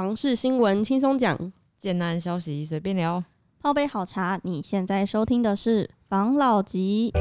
房事新闻轻松讲，建案消息随便聊，泡杯好茶。你现在收听的是房老吉。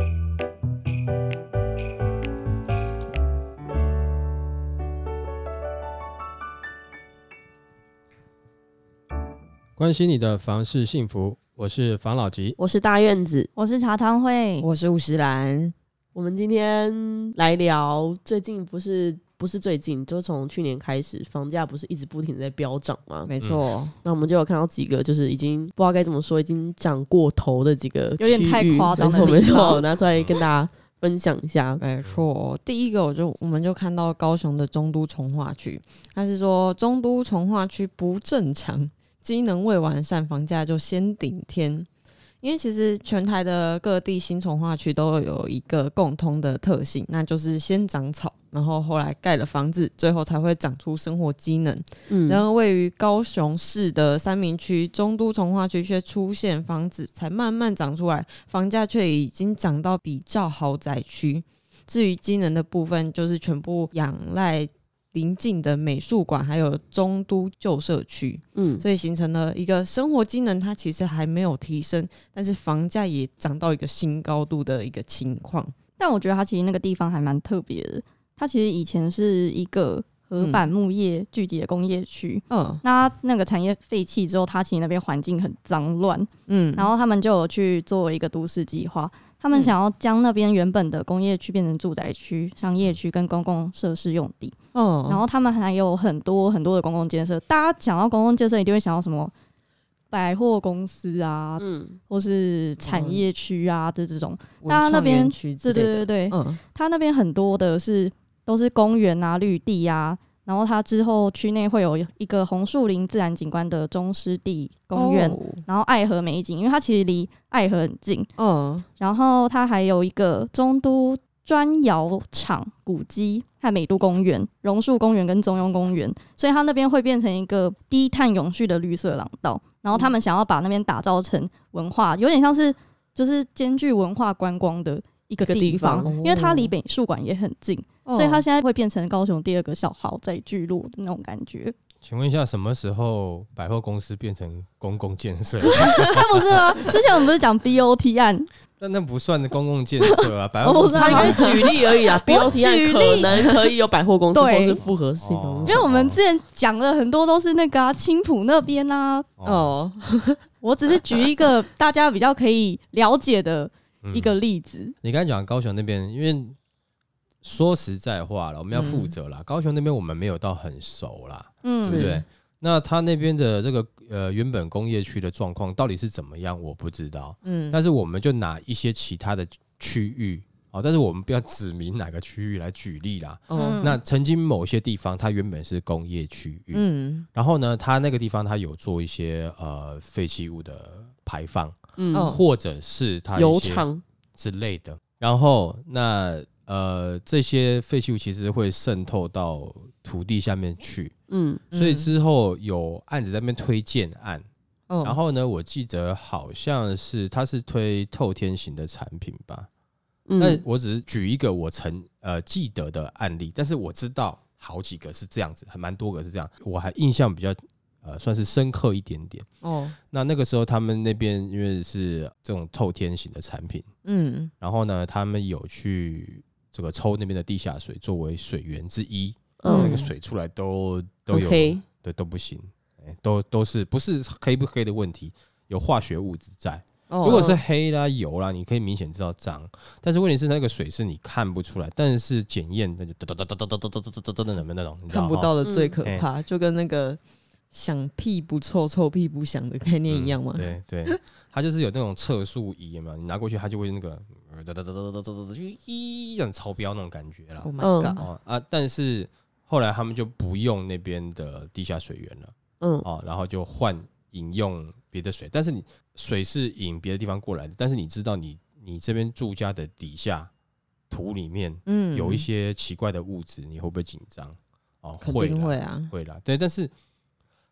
关心你的房事幸福，我是房老吉，我是大院子，我是茶汤会，我是五十兰。我们今天来聊，最近不是不是最近，就从去年开始，房价不是一直不停的在飙涨吗？没错、嗯，那我们就有看到几个，就是已经不知道该怎么说，已经涨过头的几个，有点太夸张了。没错，拿出来跟大家分享一下。没错，第一个我就我们就看到高雄的中都从化区，他是说中都从化区不正常，机能未完善，房价就先顶天。因为其实全台的各地新从化区都有一个共通的特性，那就是先长草，然后后来盖了房子，最后才会长出生活机能。嗯，然后位于高雄市的三明区中都从化区却出现房子才慢慢长出来，房价却已经涨到比照豪宅区。至于机能的部分，就是全部仰赖。邻近的美术馆，还有中都旧社区，嗯，所以形成了一个生活机能，它其实还没有提升，但是房价也涨到一个新高度的一个情况。但我觉得它其实那个地方还蛮特别的，它其实以前是一个合板木业聚集的工业区，嗯，那那个产业废弃之后，它其实那边环境很脏乱，嗯，然后他们就有去做一个都市计划。他们想要将那边原本的工业区变成住宅区、商业区跟公共设施用地。哦，然后他们还有很多很多的公共建设。大家讲到公共建设，一定会想到什么百货公司啊，嗯，或是产业区啊的这种。大家那边，对对对对，嗯，他那边很多的是都是公园啊、绿地啊。然后它之后区内会有一个红树林自然景观的中湿地公园，哦、然后爱河美景，因为它其实离爱河很近。嗯，然后它还有一个中都砖窑厂古迹和美都公园、榕树公园跟中庸公园，所以它那边会变成一个低碳永续的绿色廊道。然后他们想要把那边打造成文化，有点像是就是兼具文化观光的一个地方，因为它离美术馆也很近。所以它现在会变成高雄第二个小豪宅聚落的那种感觉。请问一下，什么时候百货公司变成公共建设？那不是吗？之前我们不是讲 BOT 案？但那不算的公共建设啊，百货公司他应该举例而已啊。BOT 案可能可以有百货公司或是复合性东西。因为我们之前讲了很多都是那个青、啊、埔那边啊。哦，我只是举一个大家比较可以了解的一个例子。嗯、你刚才讲高雄那边，因为。说实在话了，我们要负责啦。嗯、高雄那边我们没有到很熟啦，嗯，对不对？那他那边的这个呃原本工业区的状况到底是怎么样，我不知道。嗯，但是我们就拿一些其他的区域啊，但是我们不要指明哪个区域来举例啦。嗯，那曾经某些地方它原本是工业区域，嗯，然后呢，它那个地方它有做一些呃废弃物的排放，嗯，或者是它油厂。之类的，然后那。呃，这些废弃物其实会渗透到土地下面去，嗯，所以之后有案子在那边推荐案，嗯，然后呢，我记得好像是他是推透天型的产品吧，嗯，那我只是举一个我曾呃记得的案例，但是我知道好几个是这样子，还蛮多个是这样，我还印象比较呃算是深刻一点点。哦。那那个时候他们那边因为是这种透天型的产品，嗯，然后呢，他们有去。这个抽那边的地下水作为水源之一，嗯，那个水出来都都有，okay. 对，都不行，都都是不是黑不黑的问题，有化学物质在。Oh. 如果是黑啦、油啦，你可以明显知道脏，但是问题是那个水是你看不出来，但是检验那就哒哒哒哒哒哒哒哒哒哒哒那种，看不到的最可怕，就跟那个响屁不臭，臭屁不响的概念一样嘛。对对，它就是有那种测速仪嘛，你拿过去它就会那个。哒哒哒哒哒哒哒，就一样超标那种感觉了。Oh my god！哦啊，但是后来他们就不用那边的地下水源了。嗯，哦，然后就换饮用别的水。但是你水是引别的地方过来的，但是你知道你你这边住家的底下土里面，嗯，有一些奇怪的物质，你会不会紧张？哦，会会啊，会啦。对，但是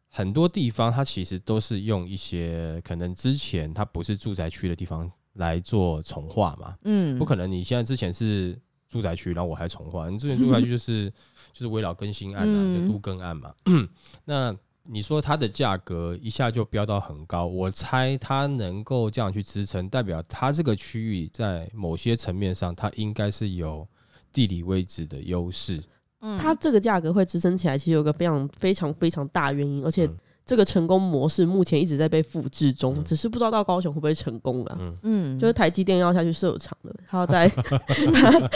很多地方它其实都是用一些可能之前它不是住宅区的地方。来做重化嘛，嗯，不可能。你现在之前是住宅区，然后我还重划。你之前住宅区就是就是围绕更新案啊，就都更案嘛。那你说它的价格一下就飙到很高，我猜它能够这样去支撑，代表它这个区域在某些层面上，它应该是有地理位置的优势。嗯，它这个价格会支撑起来，其实有个非常非常非常大原因，而且。这个成功模式目前一直在被复制中，嗯、只是不知道到高雄会不会成功了。嗯，就是台积电要下去设厂了，他要 在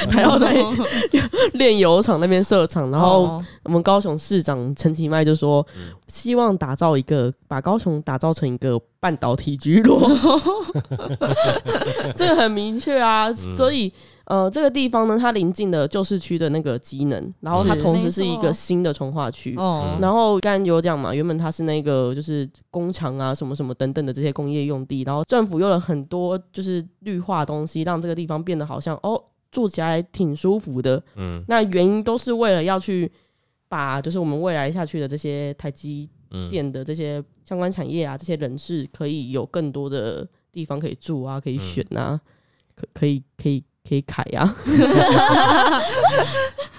他要在炼油厂那边设厂，然后我们高雄市长陈其迈就说，希望打造一个把高雄打造成一个半导体聚落，这个很明确啊，所以。呃，这个地方呢，它临近的旧市区的那个机能，然后它同时是一个新的从化区。哦，然后刚才有讲嘛，原本它是那个就是工厂啊，什么什么等等的这些工业用地，然后政府用了很多就是绿化东西，让这个地方变得好像哦，住起来挺舒服的。嗯，那原因都是为了要去把就是我们未来下去的这些台积电的这些相关产业啊，这些人士可以有更多的地方可以住啊，可以选啊，可可以可以。可以凯呀，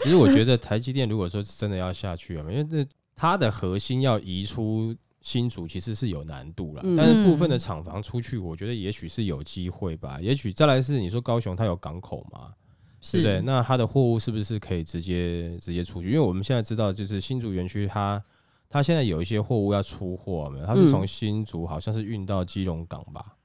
其实我觉得台积电如果说是真的要下去啊，因为这它的核心要移出新竹，其实是有难度了。但是部分的厂房出去，我觉得也许是有机会吧。也许再来是你说高雄它有港口嘛，是对，对？那它的货物是不是可以直接直接出去？因为我们现在知道，就是新竹园区它它现在有一些货物要出货没有？它是从新竹好像是运到基隆港吧。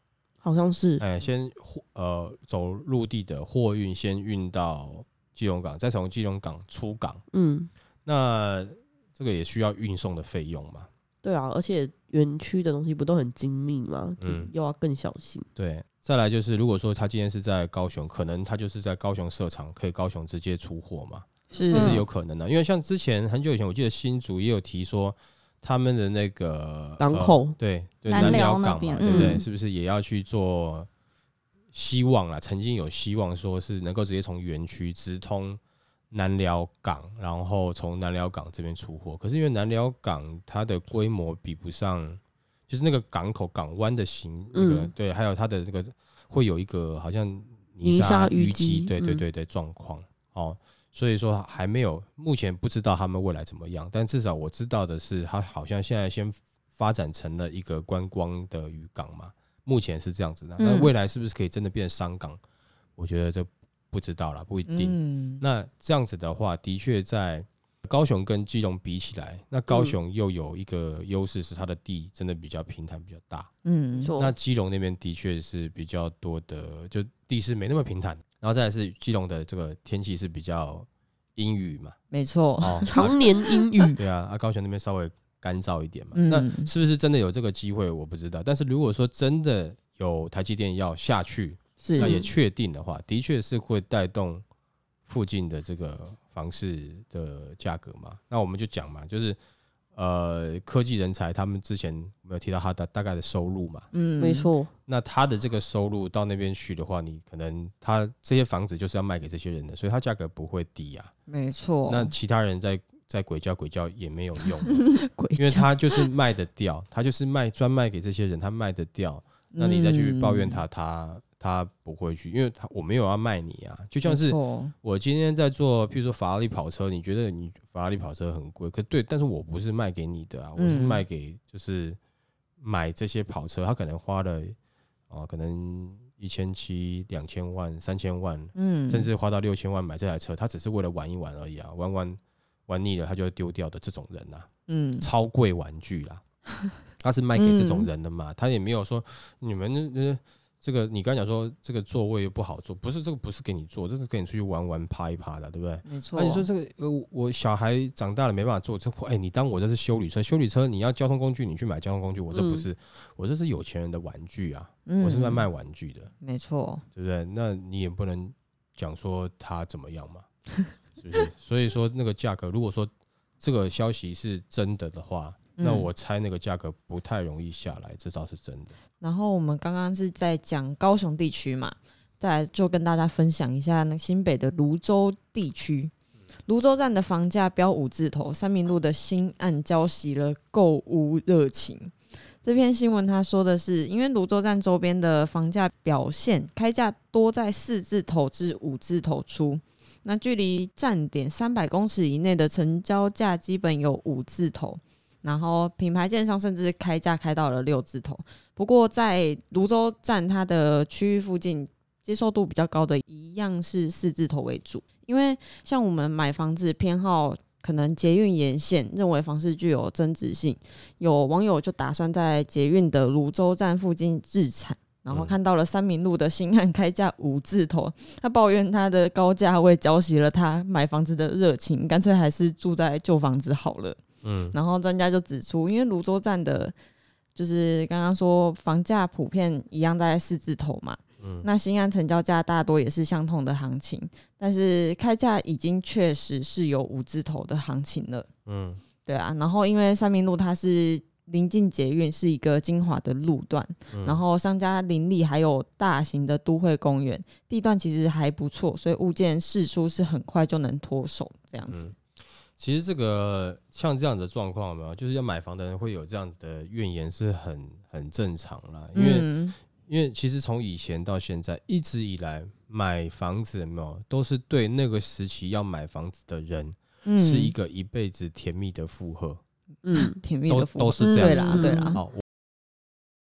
好像是，哎，先货呃走陆地的货运，先运到基隆港，再从基隆港出港。嗯，那这个也需要运送的费用嘛？对啊，而且园区的东西不都很精密吗？嗯，又要更小心。对，再来就是，如果说他今天是在高雄，可能他就是在高雄设厂，可以高雄直接出货嘛？是，这是有可能的。因为像之前很久以前，我记得新竹也有提说。他们的那个港口，呃、对对，南寮港嘛，对不对？是不是也要去做？希望啊，曾经有希望说是能够直接从园区直通南寮港，然后从南寮港这边出货。可是因为南寮港它的规模比不上，就是那个港口港湾的形，那个对，还有它的这个会有一个好像泥沙淤积，对对对对状况哦。所以说还没有，目前不知道他们未来怎么样。但至少我知道的是，他好像现在先发展成了一个观光的渔港嘛，目前是这样子的。那未来是不是可以真的变商港？我觉得这不知道了，不一定。那这样子的话，的确在高雄跟基隆比起来，那高雄又有一个优势是它的地真的比较平坦，比较大。嗯，那基隆那边的确是比较多的，就地势没那么平坦。然后再来是基隆的这个天气是比较阴雨嘛，没错，哦，常年阴雨。对啊，啊高雄那边稍微干燥一点嘛。嗯，那是不是真的有这个机会？我不知道。但是如果说真的有台积电要下去，是那也确定的话，的确是会带动附近的这个房市的价格嘛。那我们就讲嘛，就是。呃，科技人才，他们之前没有提到他的大概的收入嘛？嗯，没错。那他的这个收入到那边去的话，你可能他这些房子就是要卖给这些人的，所以他价格不会低啊。没错。那其他人在在鬼叫鬼叫也没有用，因为他就是卖得掉，他就是卖专卖给这些人，他卖得掉。那你再去抱怨他，他。他不会去，因为他我没有要卖你啊，就像是我今天在做，譬如说法拉利跑车，你觉得你法拉利跑车很贵，可对，但是我不是卖给你的啊，我是卖给就是买这些跑车，他可能花了哦，可能一千七、两千万、三千万，嗯，甚至花到六千万买这台车，他只是为了玩一玩而已啊，玩玩玩腻了他就会丢掉的这种人呐，嗯，超贵玩具啦，他是卖给这种人的嘛，他也没有说你们呃。这个你刚才讲说这个座位又不好坐，不是这个不是给你坐，这是给你出去玩玩趴一趴的，对不对？没错。那你说这个呃，我小孩长大了没办法坐这，哎，你当我这是修理车？修理车你要交通工具，你去买交通工具，我这不是，我这是有钱人的玩具啊，我是在卖玩具的，没错，对不对？那你也不能讲说他怎么样嘛，是不是？所以说那个价格，如果说这个消息是真的的话。那我猜那个价格不太容易下来，这倒是真的。然后我们刚刚是在讲高雄地区嘛，再来就跟大家分享一下那新北的泸州地区。泸州站的房价标五字头，三民路的新案浇熄了购物热情。这篇新闻他说的是，因为泸州站周边的房价表现开价多在四字头至五字头出，那距离站点三百公尺以内的成交价基本有五字头。然后品牌建商甚至开价开到了六字头。不过在泸州站它的区域附近，接受度比较高的一样是四字头为主，因为像我们买房子偏好可能捷运沿线，认为房市具有增值性，有网友就打算在捷运的泸州站附近置产。然后看到了三明路的新案开价五字头，他抱怨他的高价位浇熄了他买房子的热情，干脆还是住在旧房子好了。嗯，然后专家就指出，因为泸州站的，就是刚刚说房价普遍一样在四字头嘛，嗯，那新安成交价大多也是相同的行情，但是开价已经确实是有五字头的行情了。嗯，对啊，然后因为三民路它是。临近捷运是一个精华的路段，嗯、然后商家林立，还有大型的都会公园，地段其实还不错，所以物件释出是很快就能脱手这样子。嗯、其实这个像这样的状况，有没有就是要买房的人会有这样子的怨言，是很很正常啦。因为、嗯、因为其实从以前到现在，一直以来买房子有没有都是对那个时期要买房子的人，是一个一辈子甜蜜的负荷。嗯，甜蜜的都都是这样啦，对啦。好，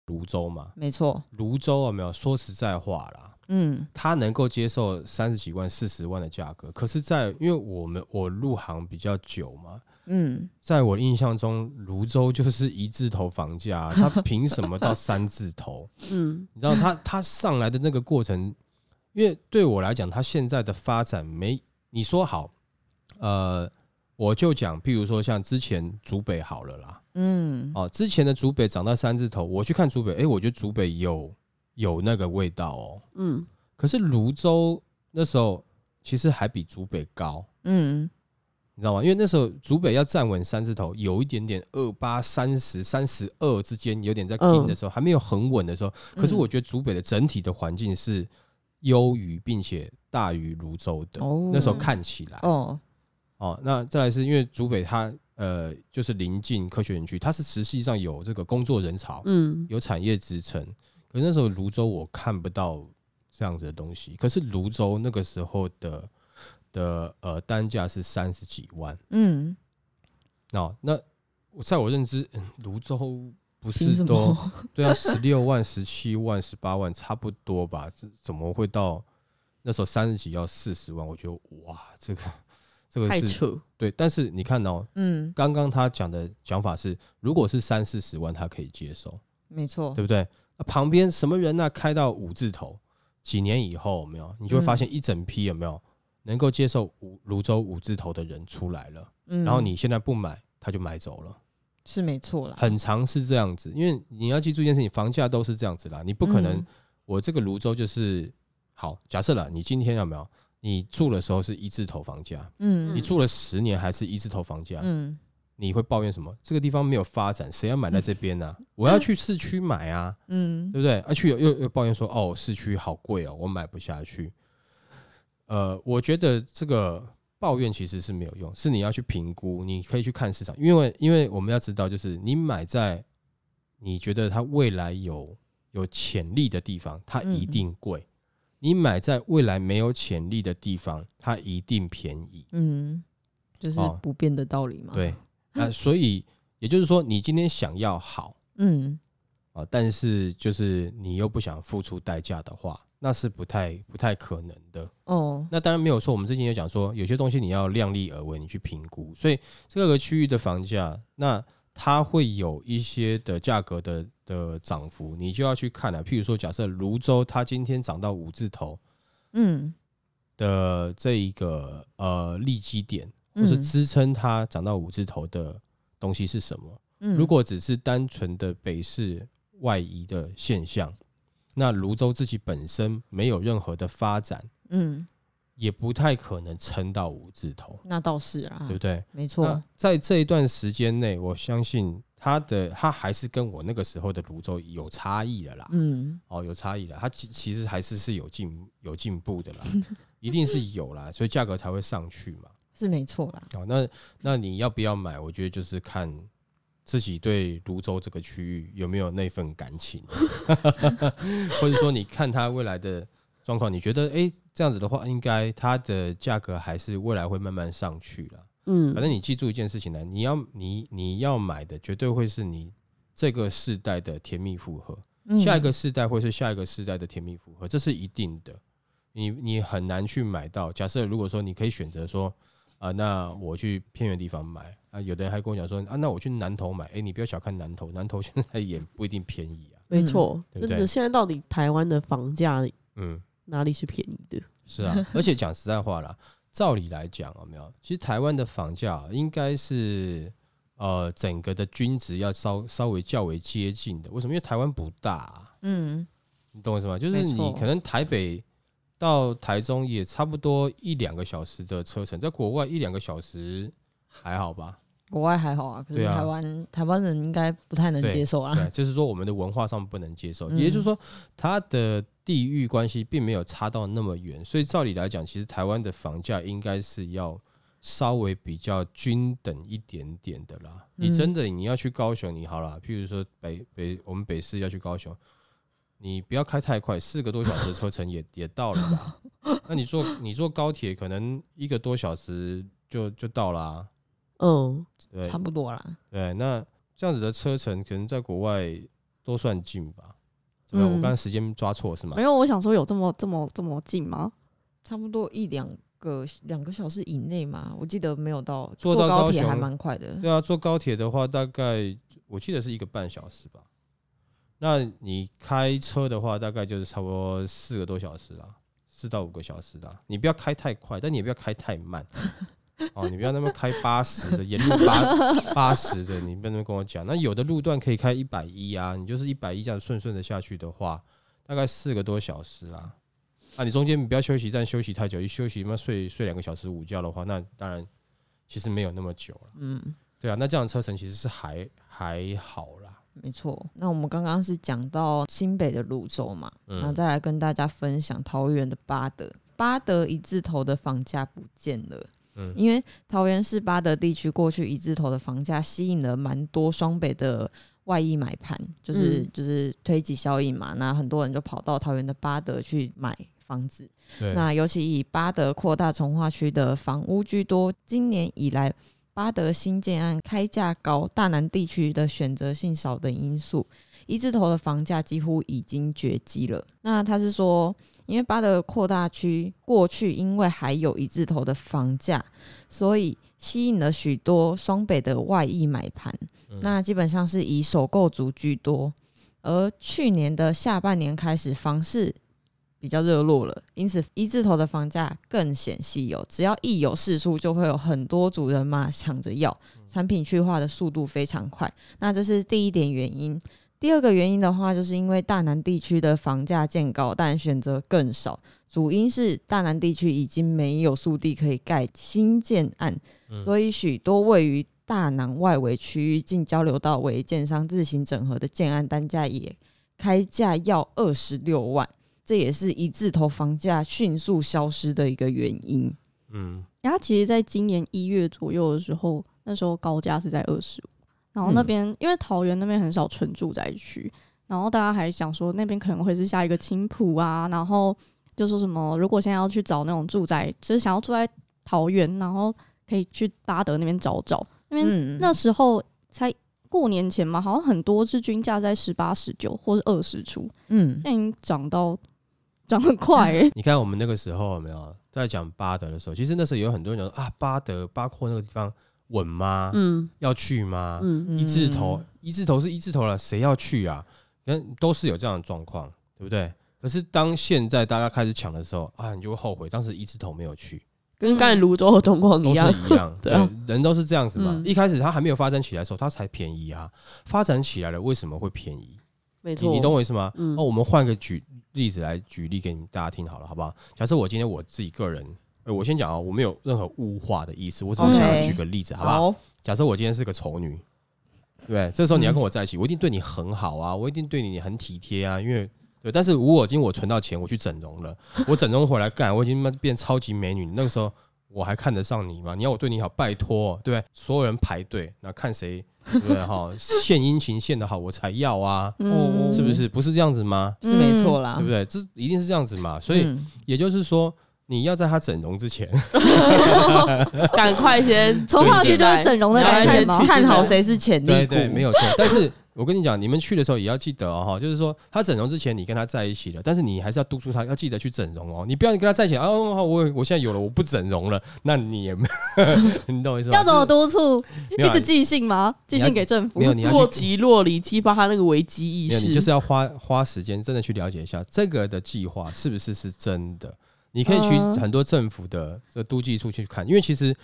芦洲嘛，没错，泸州有没有？说实在话啦，嗯，他能够接受三十几万、四十万的价格，可是，在因为我们我入行比较久嘛，嗯，在我印象中，泸州就是一字头房价，他凭什么到三字头？嗯，你知道他他上来的那个过程，因为对我来讲，他现在的发展没你说好，呃。我就讲，譬如说像之前竹北好了啦，嗯，哦，之前的竹北涨到三字头，我去看竹北，哎，我觉得竹北有有那个味道哦，嗯，可是泸州那时候其实还比竹北高，嗯，你知道吗？因为那时候竹北要站稳三字头，有一点点二八三十三十二之间有点在顶的时候，还没有很稳的时候，可是我觉得竹北的整体的环境是优于并且大于泸州的，那时候看起来，哦。哦，那再来是因为竹北它呃就是临近科学园区，它是实际上有这个工作人潮，嗯，有产业支撑。那时候泸州我看不到这样子的东西。可是泸州那个时候的的呃单价是三十几万，嗯，哦，那在我认知，泸州不是都对啊，十六万、十七万、十八万差不多吧？这怎么会到那时候三十几要四十万？我觉得哇，这个。这个是对，但是你看哦，嗯，刚刚他讲的讲法是，如果是三四十万，他可以接受，没错，对不对？那旁边什么人呢？开到五字头，几年以后有没有？你就会发现一整批有没有？能够接受五泸州五字头的人出来了，嗯，然后你现在不买，他就买走了，是没错啦，很常是这样子，因为你要记住一件事情，房价都是这样子啦，你不可能，我这个泸州就是好，假设了，你今天有没有？你住的时候是一字头房价，嗯，你住了十年还是一字头房价，嗯，你会抱怨什么？这个地方没有发展，谁要买在这边呢？啊？我要去市区买啊，嗯，对不对？啊，去又又抱怨说，哦，市区好贵哦，我买不下去。呃，我觉得这个抱怨其实是没有用，是你要去评估，你可以去看市场，因为因为我们要知道，就是你买在你觉得它未来有有潜力的地方，它一定贵。你买在未来没有潜力的地方，它一定便宜。嗯，就是不变的道理嘛。对，那所以也就是说，你今天想要好，嗯，啊，但是就是你又不想付出代价的话，那是不太不太可能的。哦，那当然没有错。我们之前有讲说，有些东西你要量力而为，你去评估。所以这个区域的房价，那它会有一些的价格的。的涨幅，你就要去看了。譬如说，假设泸州它今天涨到五字头，嗯，的这一个呃利基点，或是支撑它涨到五字头的东西是什么？嗯，如果只是单纯的北市外移的现象，那泸州自己本身没有任何的发展，嗯，也不太可能撑到五字头。那倒是啊，对不对？没错，在这一段时间内，我相信。它的它还是跟我那个时候的泸州有差异的啦，嗯，哦，有差异的，它其其实还是是有进有进步的啦，一定是有啦，所以价格才会上去嘛，是没错啦。哦，那那你要不要买？我觉得就是看自己对泸州这个区域有没有那份感情，或者说你看它未来的状况，你觉得哎、欸、这样子的话，应该它的价格还是未来会慢慢上去了。嗯，反正你记住一件事情呢，你要你你要买的绝对会是你这个世代的甜蜜复合，嗯、下一个世代会是下一个世代的甜蜜复合，这是一定的。你你很难去买到。假设如果说你可以选择说啊、呃，那我去偏远地方买啊，有的人还跟我讲说啊，那我去南投买。哎、欸，你不要小看南投，南投 现在也不一定便宜啊。没错，真的，现在到底台湾的房价，嗯，哪里是便宜的？是啊，而且讲实在话啦，照理来讲有没有？其实台湾的房价应该是呃整个的均值要稍稍微较为接近的。为什么？因为台湾不大、啊，嗯，你懂我意思吗？就是你可能台北。到台中也差不多一两个小时的车程，在国外一两个小时还好吧？国外还好啊，可是台湾、啊、台湾人应该不太能接受啊。对，就是说我们的文化上不能接受，嗯、也就是说它的地域关系并没有差到那么远，所以照理来讲，其实台湾的房价应该是要稍微比较均等一点点的啦。嗯、你真的你要去高雄，你好了，譬如说北北我们北市要去高雄。你不要开太快，四个多小时的车程也 也到了吧？那你坐你坐高铁，可能一个多小时就就到啦啊。嗯，对，差不多啦。对，那这样子的车程，可能在国外都算近吧？怎么样？我刚才时间抓错是吗？没有，我想说有这么这么这么近吗？差不多一两个两个小时以内嘛。我记得没有到坐到高铁还蛮快的。对啊，坐高铁的话，大概我记得是一个半小时吧。那你开车的话，大概就是差不多四个多小时啦，四到五个小时啦。你不要开太快，但你也不要开太慢 哦。你不要那么开八十的，沿路八 八十的，你不能跟我讲。那有的路段可以开一百一啊，你就是一百一这样顺顺的下去的话，大概四个多小时啦。啊，你中间你不要休息站休息太久，一休息嘛睡睡两个小时午觉的话，那当然其实没有那么久了。嗯，对啊，那这样的车程其实是还还好啦。没错，那我们刚刚是讲到新北的芦洲嘛，然后再来跟大家分享桃园的八德。八德一字头的房价不见了，嗯，因为桃园市八德地区过去一字头的房价吸引了蛮多双北的外溢买盘，就是、嗯、就是推挤效应嘛，那很多人就跑到桃园的八德去买房子。那尤其以巴德扩大从化区的房屋居多，今年以来。八德新建案开价高，大南地区的选择性少等因素，一字头的房价几乎已经绝迹了。那他是说，因为巴德扩大区过去因为还有一字头的房价，所以吸引了许多双北的外溢买盘。嗯、那基本上是以首购族居多，而去年的下半年开始，房市。比较热络了，因此一字头的房价更显稀有。只要一有释出，就会有很多主人嘛抢着要，产品去化的速度非常快。那这是第一点原因。第二个原因的话，就是因为大南地区的房价渐高，但选择更少。主因是大南地区已经没有速地可以盖新建案，所以许多位于大南外围区域近交流道为建商自行整合的建案，单价也开价要二十六万。这也是一字头房价迅速消失的一个原因。嗯，然后其实，在今年一月左右的时候，那时候高价是在二十五，然后那边、嗯、因为桃园那边很少纯住宅区，然后大家还想说那边可能会是下一个青浦啊，然后就说什么如果现在要去找那种住宅，就是想要住在桃园，然后可以去巴德那边找找，因为那时候才过年前嘛，好像很多是均价在十八、十九或是二十出，嗯，现在已经涨到。涨很快哎、欸！你看我们那个时候有没有在讲巴德的时候？其实那时候有很多人说啊，巴德八扩那个地方稳吗？嗯，要去吗？嗯，一字头，一字头是一字头了，谁要去啊？跟都是有这样的状况，对不对？可是当现在大家开始抢的时候啊，你就会后悔当时一字头没有去，跟刚才泸州的状况一样，一样。对，人都是这样子嘛。一开始它还没有发展起来的时候，它才便宜啊。发展起来了，为什么会便宜？没错，你懂我意思吗？那我们换个举。例子来举例给你大家听好了，好不好？假设我今天我自己个人，呃，我先讲啊，我没有任何物化的意思，我只是想要举个例子，好不好？假设我今天是个丑女，对，这时候你要跟我在一起，我一定对你很好啊，我一定对你很体贴啊，因为对。但是如果今天我存到钱，我去整容了，我整容回来干，我已经变超级美女，那个时候我还看得上你吗？你要我对你好，拜托，对，所有人排队，那看谁。对哈，献殷勤献的好，我才要啊，嗯、是不是？不是这样子吗？是没错啦，对不对？这一定是这样子嘛。所以也就是说，你要在他整容之前，赶快先重划区就是整容的概念吗？看好谁是潜力股，对对，没有错。但是我跟你讲，你们去的时候也要记得哦，就是说他整容之前你跟他在一起了，但是你还是要督促他要记得去整容哦。你不要你跟他在一起哦，我我现在有了，我不整容了，那你也没，你懂我意思吗？要怎么督促？一直寄信吗？寄信给政府？没有，你要若即若离，激发他那个危机意识。你就是要花花时间，真的去了解一下这个的计划是不是是真的。你可以去很多政府的这个都计处去看，因为其实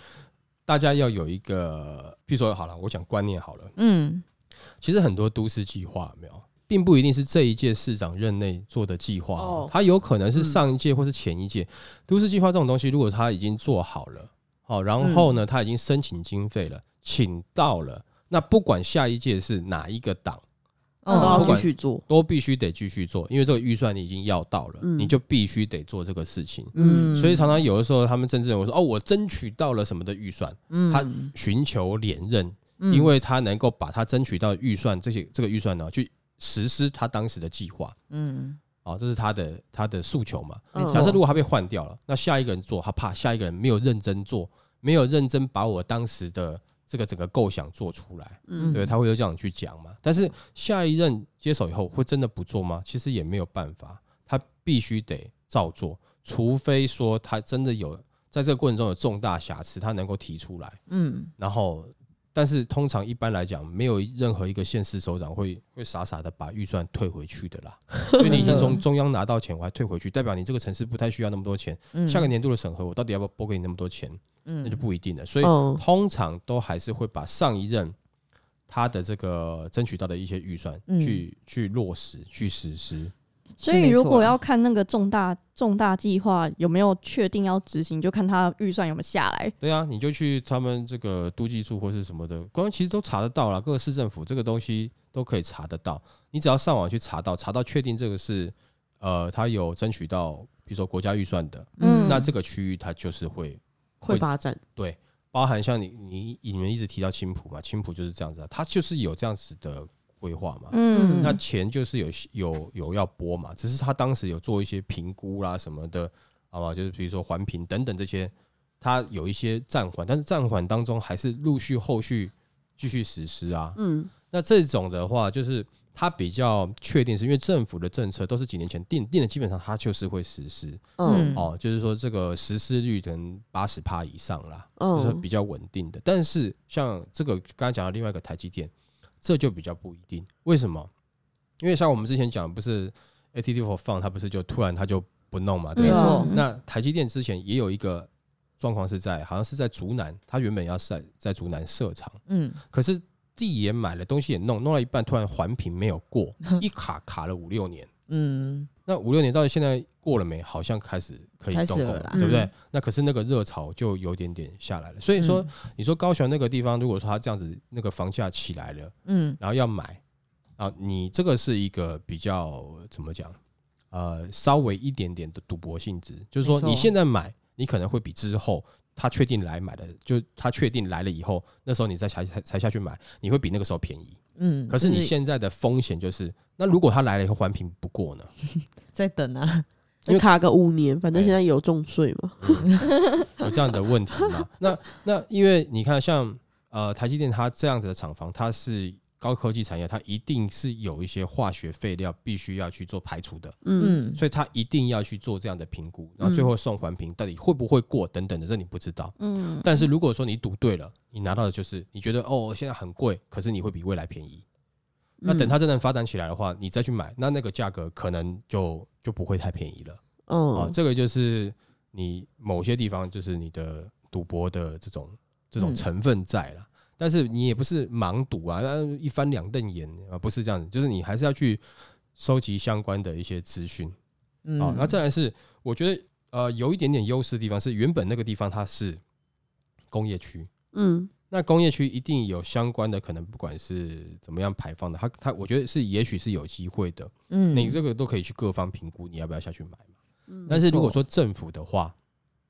大家要有一个，譬如说好了，我讲观念好了，嗯，其实很多都市计划没有，并不一定是这一届市长任内做的计划，它有可能是上一届或是前一届。都市计划这种东西，如果他已经做好了，好，然后呢，他已经申请经费了，请到了，那不管下一届是哪一个党。嗯，都要继续做，都必须得继续做，因为这个预算你已经要到了，你就必须得做这个事情。嗯，所以常常有的时候，他们政治人物说：“哦，我争取到了什么的预算。”嗯，他寻求连任，因为他能够把他争取到预算这些这个预算呢，去实施他当时的计划。嗯，哦，这是他的他的诉求嘛。假设如果他被换掉了，那下一个人做，他怕下一个人没有认真做，没有认真把我当时的。这个整个构想做出来，嗯，对，他会有这样去讲嘛？但是下一任接手以后会真的不做吗？其实也没有办法，他必须得照做，除非说他真的有在这个过程中有重大瑕疵，他能够提出来，嗯，然后，但是通常一般来讲，没有任何一个县市首长会会傻傻的把预算退回去的啦，因为你已经从中央拿到钱，我还退回去，代表你这个城市不太需要那么多钱，下个年度的审核，我到底要不要拨给你那么多钱？嗯，那就不一定了。所以通常都还是会把上一任他的这个争取到的一些预算去去落实去实施。所以如果要看那个重大重大计划有没有确定要执行，就看他预算有没有下来。对啊，你就去他们这个都计处或是什么的，光其实都查得到了。各个市政府这个东西都可以查得到。你只要上网去查到，查到确定这个是呃，他有争取到，比如说国家预算的，嗯，那这个区域它就是会。会发展对，包含像你你你们一直提到青浦嘛，青浦就是这样子啊，它就是有这样子的规划嘛，嗯，那钱就是有有有要拨嘛，只是他当时有做一些评估啦什么的，好吧，就是比如说环评等等这些，他有一些暂缓，但是暂缓当中还是陆续后续继续实施啊，嗯，那这种的话就是。他比较确定，是因为政府的政策都是几年前定定的，基本上它就是会实施。嗯，哦，就是说这个实施率可能八十趴以上啦，就是比较稳定的。但是像这个刚才讲到另外一个台积电，这就比较不一定。为什么？因为像我们之前讲，不是 ATT for Fun，它不是就突然它就不弄嘛？没错？那台积电之前也有一个状况是在，好像是在竹南，它原本要在在竹南设厂，嗯，可是。地也买了，东西也弄，弄到一半突然环评没有过，一卡卡了五六年。嗯，那五六年到底现在过了没？好像开始可以动工了，对不对？那可是那个热潮就有点点下来了。所以说，你说高雄那个地方，如果说它这样子，那个房价起来了，嗯，然后要买啊，你这个是一个比较怎么讲？呃，稍微一点点的赌博性质，就是说你现在买，你可能会比之后。他确定来买的，就他确定来了以后，那时候你再才才才下去买，你会比那个时候便宜。嗯，可是你现在的风险就是，那如果他来了以后环评不过呢？再等啊，就卡个五年，反正现在有重税嘛，有这样的问题嘛？那那因为你看像，像呃台积电它这样子的厂房，它是。高科技产业，它一定是有一些化学废料必须要去做排除的，嗯，所以它一定要去做这样的评估，然后最后送环评，到底会不会过等等的，这你不知道，嗯。但是如果说你赌对了，你拿到的就是你觉得哦，现在很贵，可是你会比未来便宜。那等它真的发展起来的话，你再去买，那那个价格可能就就不会太便宜了。哦，这个就是你某些地方就是你的赌博的这种这种成分在了。但是你也不是盲赌啊，一翻两瞪眼啊，不是这样子，就是你还是要去收集相关的一些资讯。嗯，好，那再来是，我觉得呃有一点点优势的地方是，原本那个地方它是工业区，嗯，那工业区一定有相关的可能，不管是怎么样排放的，它它我觉得是也许是有机会的，嗯，你这个都可以去各方评估，你要不要下去买嘛？嗯，但是如果说政府的话，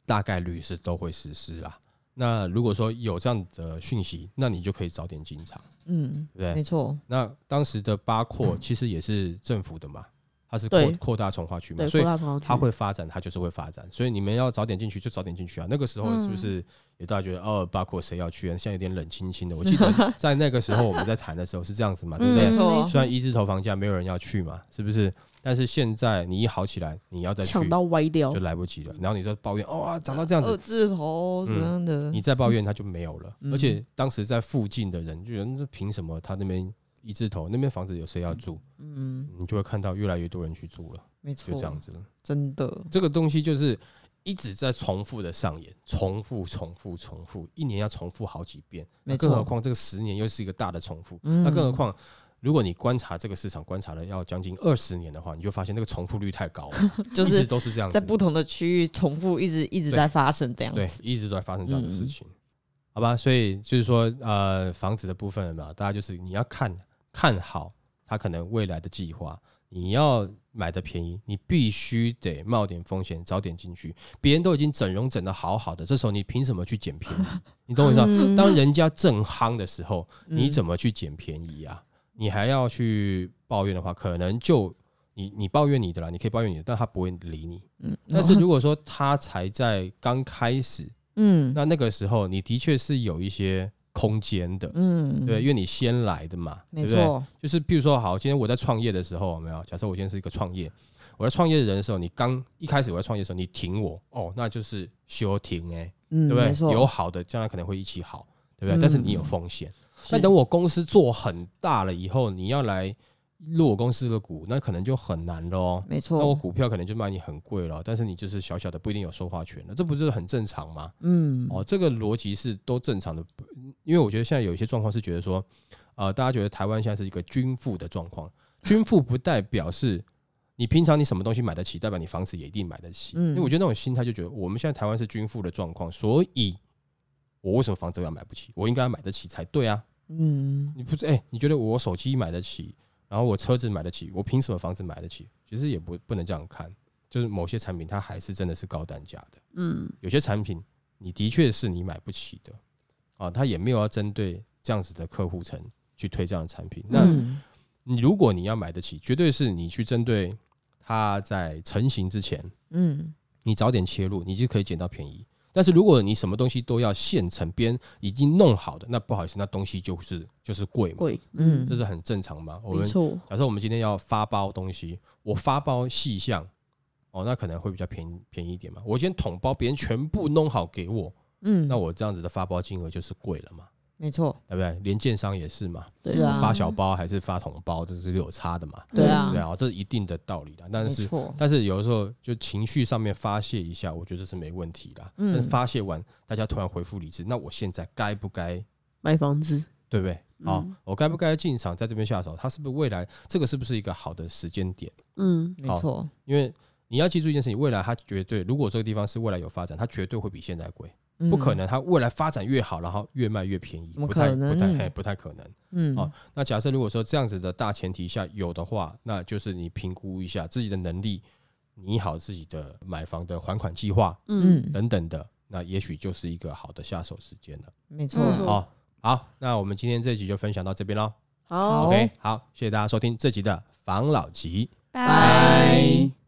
大概率是都会实施啦。那如果说有这样的讯息，那你就可以早点进场，嗯，对，没错。那当时的八廓其实也是政府的嘛，它是扩扩大从化区嘛，所以它会发展，它就是会发展。所以你们要早点进去就早点进去啊。那个时候是不是也大家觉得哦，包括谁要去啊？现在有点冷清清的。我 记得在那个时候我们在谈的时候是这样子嘛，对不对？虽然一字头房价没有人要去嘛，是不是？但是现在你一好起来，你要再去抢到歪掉就来不及了。然后你再抱怨哦，涨到这样子，二字头什么样的？你再抱怨它就没有了。而且当时在附近的人就觉得，凭什么他那边？一字头那边房子有谁要住？嗯，你就会看到越来越多人去住了。没错，就这样子了。真的，这个东西就是一直在重复的上演，重复、重复、重复，一年要重复好几遍。那，更何况这个十年又是一个大的重复。那更何况，如果你观察这个市场，观察了要将近二十年的话，你就发现那个重复率太高了，就是都是这样，在不同的区域重复，一直一直在发生这样子，对，一直都在发生这样的事情。好吧，所以就是说，呃，房子的部分嘛，大家就是你要看。看好它可能未来的计划，你要买的便宜，你必须得冒点风险，早点进去。别人都已经整容整的好好的，这时候你凭什么去捡便宜？你懂我意思吗？当人家正夯的时候，你怎么去捡便宜啊？你还要去抱怨的话，可能就你你抱怨你的啦，你可以抱怨你的，但他不会理你。嗯但是如果说他才在刚开始，嗯，那那个时候你的确是有一些。空间的，嗯，对，因为你先来的嘛，没错，对不对？就是比如说，好，今天我在创业的时候，有没有？假设我今天是一个创业，我在创业的人的时候，你刚一开始我在创业的时候，你挺我，哦，那就是休停哎，对不对？有好的，将来可能会一起好，对不对？但是你有风险，那等我公司做很大了以后，你要来。入我公司的股，那可能就很难了哦。没错，那我股票可能就卖你很贵了，但是你就是小小的，不一定有说话权了，这不是很正常吗？嗯，哦，这个逻辑是都正常的，因为我觉得现在有一些状况是觉得说，呃，大家觉得台湾现在是一个均富的状况，均富不代表是你平常你什么东西买得起，代表你房子也一定买得起。嗯，因为我觉得那种心态就觉得我们现在台湾是均富的状况，所以我为什么房子要买不起？我应该买得起才对啊。嗯，你不是哎、欸，你觉得我手机买得起？然后我车子买得起，我凭什么房子买得起？其实也不不能这样看，就是某些产品它还是真的是高单价的。嗯，有些产品你的确是你买不起的，啊，它也没有要针对这样子的客户层去推这样的产品。那你如果你要买得起，绝对是你去针对它在成型之前，嗯，你早点切入，你就可以捡到便宜。但是如果你什么东西都要现成编已经弄好的，那不好意思，那东西就是就是贵嘛，贵，嗯，这是很正常嘛。我们假设我们今天要发包东西，我发包细项，哦，那可能会比较便宜便宜一点嘛。我先统包，别人全部弄好给我，嗯，那我这样子的发包金额就是贵了嘛。没错，对不对？连建商也是嘛，对啊，发小包还是发红包，这是有差的嘛。对啊，对啊，这是一定的道理的。但是，但是有的时候就情绪上面发泄一下，我觉得这是没问题的。嗯，但是发泄完，大家突然恢复理智，那我现在该不该买房子？对不对？好，我该不该进场在这边下手？它是不是未来这个是不是一个好的时间点？嗯，没错，因为你要记住一件事情，未来它绝对，如果这个地方是未来有发展，它绝对会比现在贵。不可能，它未来发展越好，然后越卖越便宜，不太不太不太可能。嗯，好，那假设如果说这样子的大前提下有的话，那就是你评估一下自己的能力，拟好自己的买房的还款计划，嗯，等等的，那也许就是一个好的下手时间了。没错，好，好，那我们今天这集就分享到这边喽。好，OK，好，谢谢大家收听这集的房老吉，拜。